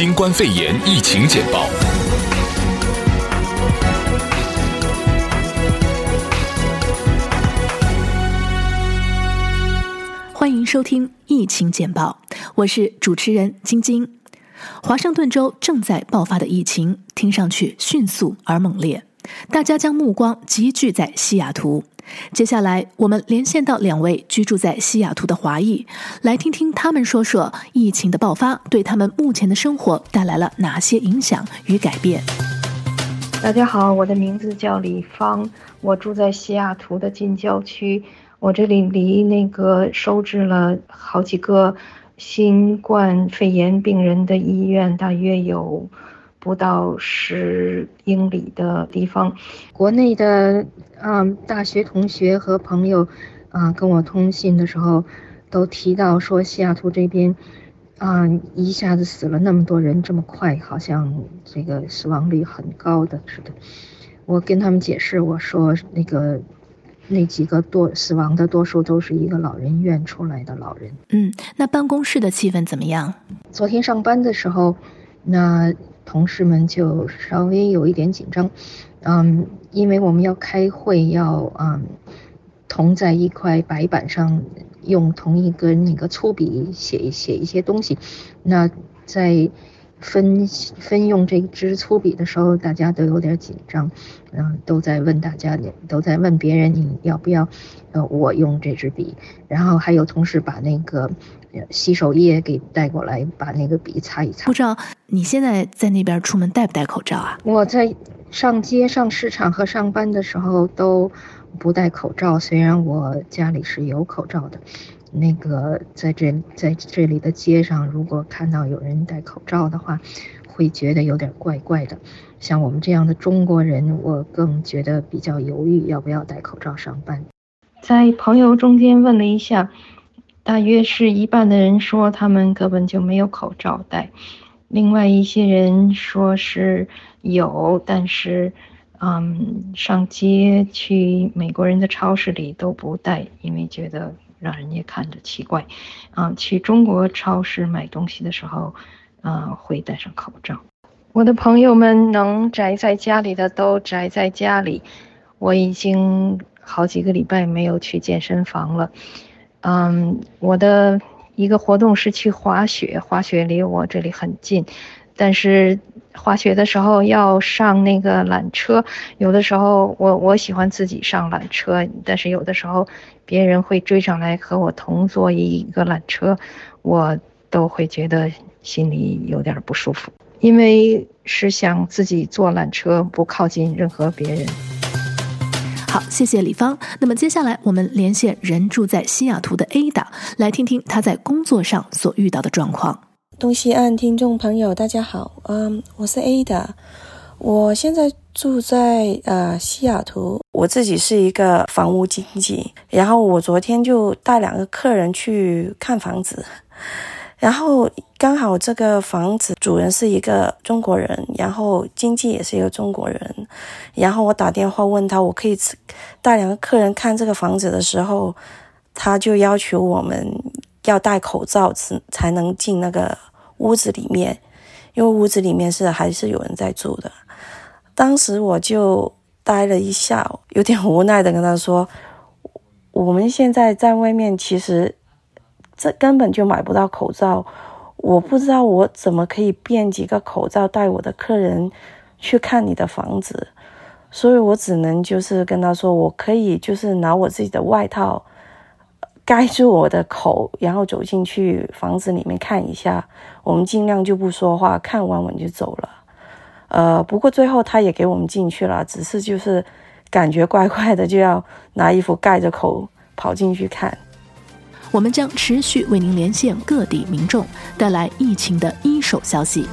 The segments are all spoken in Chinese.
新冠肺炎疫情简报。欢迎收听疫情简报，我是主持人晶晶。华盛顿州正在爆发的疫情，听上去迅速而猛烈。大家将目光集聚在西雅图。接下来，我们连线到两位居住在西雅图的华裔，来听听他们说说疫情的爆发对他们目前的生活带来了哪些影响与改变。大家好，我的名字叫李芳，我住在西雅图的近郊区。我这里离那个收治了好几个新冠肺炎病人的医院大约有不到十英里的地方。国内的嗯大学同学和朋友啊跟我通信的时候，都提到说西雅图这边啊一下子死了那么多人，这么快，好像这个死亡率很高的似的。我跟他们解释，我说那个。那几个多死亡的多数都是一个老人院出来的老人。嗯，那办公室的气氛怎么样？昨天上班的时候，那同事们就稍微有一点紧张，嗯，因为我们要开会，要嗯同在一块白板上用同一根那个粗笔写写一些东西，那在。分分用这支粗笔的时候，大家都有点紧张，嗯，都在问大家，都在问别人你要不要，呃，我用这支笔，然后还有同事把那个洗手液给带过来，把那个笔擦一擦。不知道你现在在那边出门戴不戴口罩啊？我在上街、上市场和上班的时候都不戴口罩，虽然我家里是有口罩的。那个在这在这里的街上，如果看到有人戴口罩的话，会觉得有点怪怪的。像我们这样的中国人，我更觉得比较犹豫，要不要戴口罩上班。在朋友中间问了一下，大约是一半的人说他们根本就没有口罩戴，另外一些人说是有，但是嗯，上街去美国人的超市里都不戴，因为觉得。让人家看着奇怪，啊，去中国超市买东西的时候，啊，会戴上口罩。我的朋友们能宅在家里的都宅在家里。我已经好几个礼拜没有去健身房了。嗯，我的一个活动是去滑雪，滑雪离我这里很近，但是滑雪的时候要上那个缆车，有的时候我我喜欢自己上缆车，但是有的时候。别人会追上来和我同坐一个缆车，我都会觉得心里有点不舒服，因为是想自己坐缆车，不靠近任何别人。好，谢谢李芳。那么接下来我们连线人住在西雅图的 Ada，来听听她在工作上所遇到的状况。东西岸听众朋友，大家好，嗯，我是 Ada。我现在住在呃西雅图，我自己是一个房屋经纪，然后我昨天就带两个客人去看房子，然后刚好这个房子主人是一个中国人，然后经纪也是一个中国人，然后我打电话问他我可以带两个客人看这个房子的时候，他就要求我们要戴口罩才才能进那个屋子里面，因为屋子里面是还是有人在住的。当时我就呆了一下，有点无奈的跟他说：“我们现在在外面，其实这根本就买不到口罩，我不知道我怎么可以变几个口罩带我的客人去看你的房子，所以我只能就是跟他说，我可以就是拿我自己的外套盖住我的口，然后走进去房子里面看一下，我们尽量就不说话，看完我们就走了。”呃，不过最后他也给我们进去了，只是就是感觉怪怪的，就要拿衣服盖着口跑进去看。我们将持续为您连线各地民众，带来疫情的一手消息。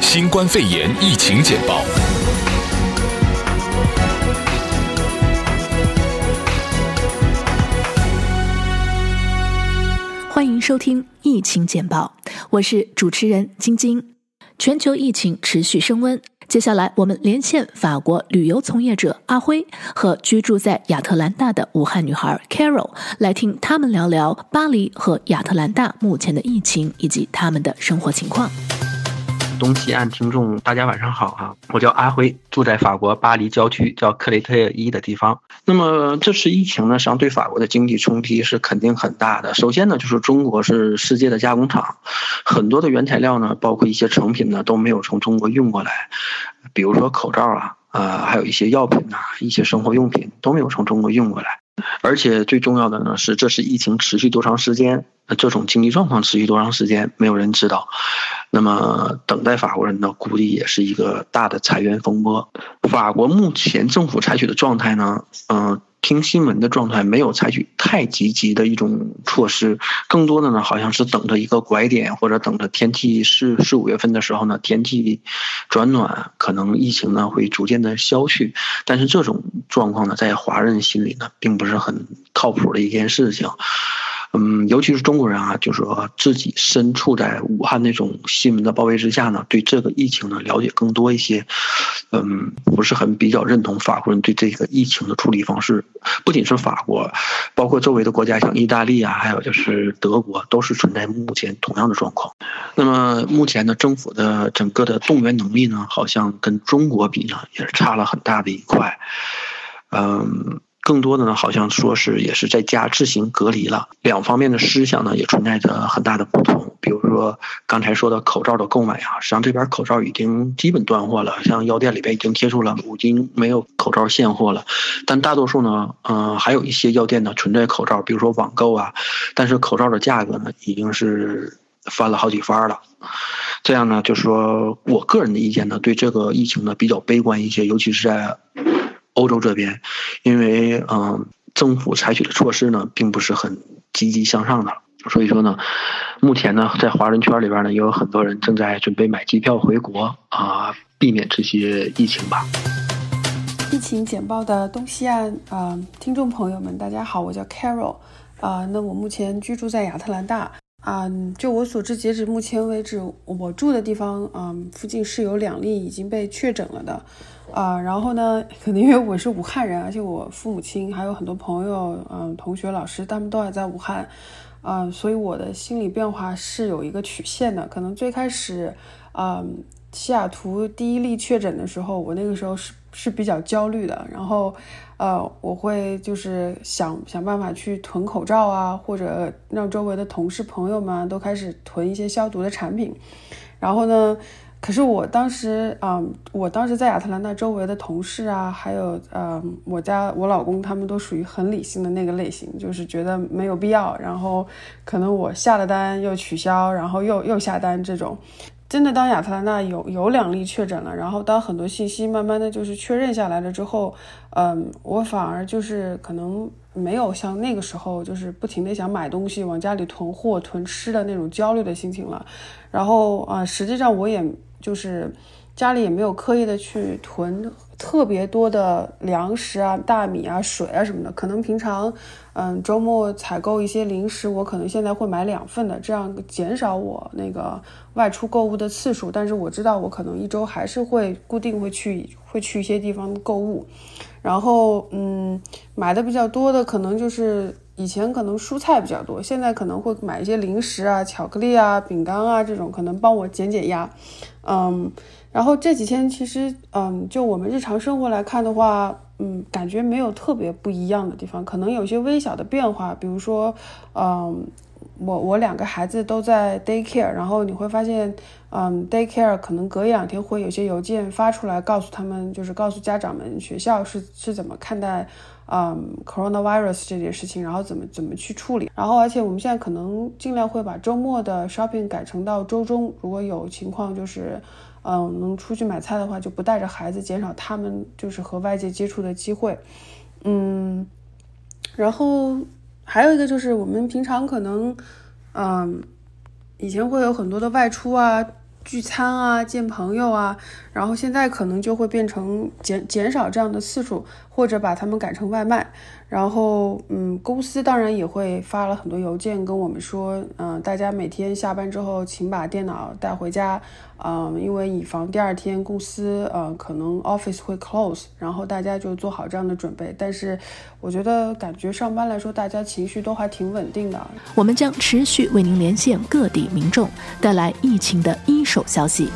新冠肺炎疫情简报。欢迎收听疫情简报，我是主持人晶晶。全球疫情持续升温，接下来，我们连线法国旅游从业者阿辉和居住在亚特兰大的武汉女孩 Carol，来听他们聊聊巴黎和亚特兰大目前的疫情以及他们的生活情况。东西岸听众，大家晚上好哈，我叫阿辉，住在法国巴黎郊区叫克雷特伊的地方。那么这次疫情呢，实际上对法国的经济冲击是肯定很大的。首先呢，就是中国是世界的加工厂，很多的原材料呢，包括一些成品呢，都没有从中国运过来，比如说口罩啊，呃，还有一些药品呐，一些生活用品都没有从中国运过来。而且最重要的呢是，这是疫情持续多长时间？这种经济状况持续多长时间？没有人知道。那么等待法国人呢，估计也是一个大的裁员风波。法国目前政府采取的状态呢，嗯、听新闻的状态没有采取太积极的一种措施，更多的呢好像是等着一个拐点，或者等着天气四四五月份的时候呢，天气转暖，可能疫情呢会逐渐的消去。但是这种状况呢，在华人心里呢，并不是很靠谱的一件事情。嗯，尤其是中国人啊，就是说自己身处在武汉那种新闻的包围之下呢，对这个疫情呢了解更多一些。嗯，不是很比较认同法国人对这个疫情的处理方式。不仅是法国，包括周围的国家，像意大利啊，还有就是德国，都是存在目前同样的状况。那么目前呢，政府的整个的动员能力呢，好像跟中国比呢，也是差了很大的一块。嗯。更多的呢，好像说是也是在家自行隔离了。两方面的思想呢，也存在着很大的不同。比如说刚才说的口罩的购买啊，实际上这边口罩已经基本断货了，像药店里边已经贴出了已经没有口罩现货了。但大多数呢，嗯、还有一些药店呢存在口罩，比如说网购啊，但是口罩的价格呢已经是翻了好几番了。这样呢，就是说我个人的意见呢，对这个疫情呢比较悲观一些，尤其是在。欧洲这边，因为嗯，政府采取的措施呢，并不是很积极向上的，所以说呢，目前呢，在华人圈里边呢，也有很多人正在准备买机票回国啊，避免这些疫情吧。疫情简报的东西岸啊、呃，听众朋友们，大家好，我叫 Carol 啊、那我目前居住在亚特兰大啊、就我所知，截止目前为止，我住的地方啊、附近是有两例已经被确诊了的。啊、然后呢，可能因为我是武汉人，而且我父母亲还有很多朋友，嗯、同学、老师，他们都还在武汉，啊、所以我的心理变化是有一个曲线的。可能最开始，啊、呃，西雅图第一例确诊的时候，我那个时候是是比较焦虑的，然后，呃，我会就是想想办法去囤口罩啊，或者让周围的同事朋友们都开始囤一些消毒的产品，然后呢。可是我当时，嗯，我当时在亚特兰大周围的同事啊，还有，嗯，我家我老公他们都属于很理性的那个类型，就是觉得没有必要，然后可能我下了单又取消，然后又又下单这种。真的，当亚特兰大有有两例确诊了，然后当很多信息慢慢的就是确认下来了之后，嗯，我反而就是可能没有像那个时候就是不停的想买东西往家里囤货囤吃的那种焦虑的心情了，然后啊，实际上我也。就是家里也没有刻意的去囤特别多的粮食啊、大米啊、水啊什么的。可能平常，嗯，周末采购一些零食，我可能现在会买两份的，这样减少我那个外出购物的次数。但是我知道我可能一周还是会固定会去会去一些地方购物。然后，嗯，买的比较多的可能就是以前可能蔬菜比较多，现在可能会买一些零食啊、巧克力啊、饼干啊这种，可能帮我减减压。嗯，然后这几天其实，嗯，就我们日常生活来看的话，嗯，感觉没有特别不一样的地方，可能有些微小的变化，比如说，嗯，我我两个孩子都在 daycare，然后你会发现，嗯，daycare 可能隔一两天会有些邮件发出来，告诉他们，就是告诉家长们学校是是怎么看待，嗯，coronavirus 这件事情，然后怎么怎么去处理，然后而且我们现在可能尽量会把周末的 shopping 改成到周中，如果有情况就是。嗯，能出去买菜的话，就不带着孩子，减少他们就是和外界接触的机会。嗯，然后还有一个就是我们平常可能，嗯，以前会有很多的外出啊、聚餐啊、见朋友啊，然后现在可能就会变成减减少这样的次数，或者把他们改成外卖。然后，嗯，公司当然也会发了很多邮件跟我们说，嗯，大家每天下班之后，请把电脑带回家，嗯，因为以防第二天公司，呃，可能 office 会 close，然后大家就做好这样的准备。但是，我觉得感觉上班来说，大家情绪都还挺稳定的。我们将持续为您连线各地民众，带来疫情的一手消息。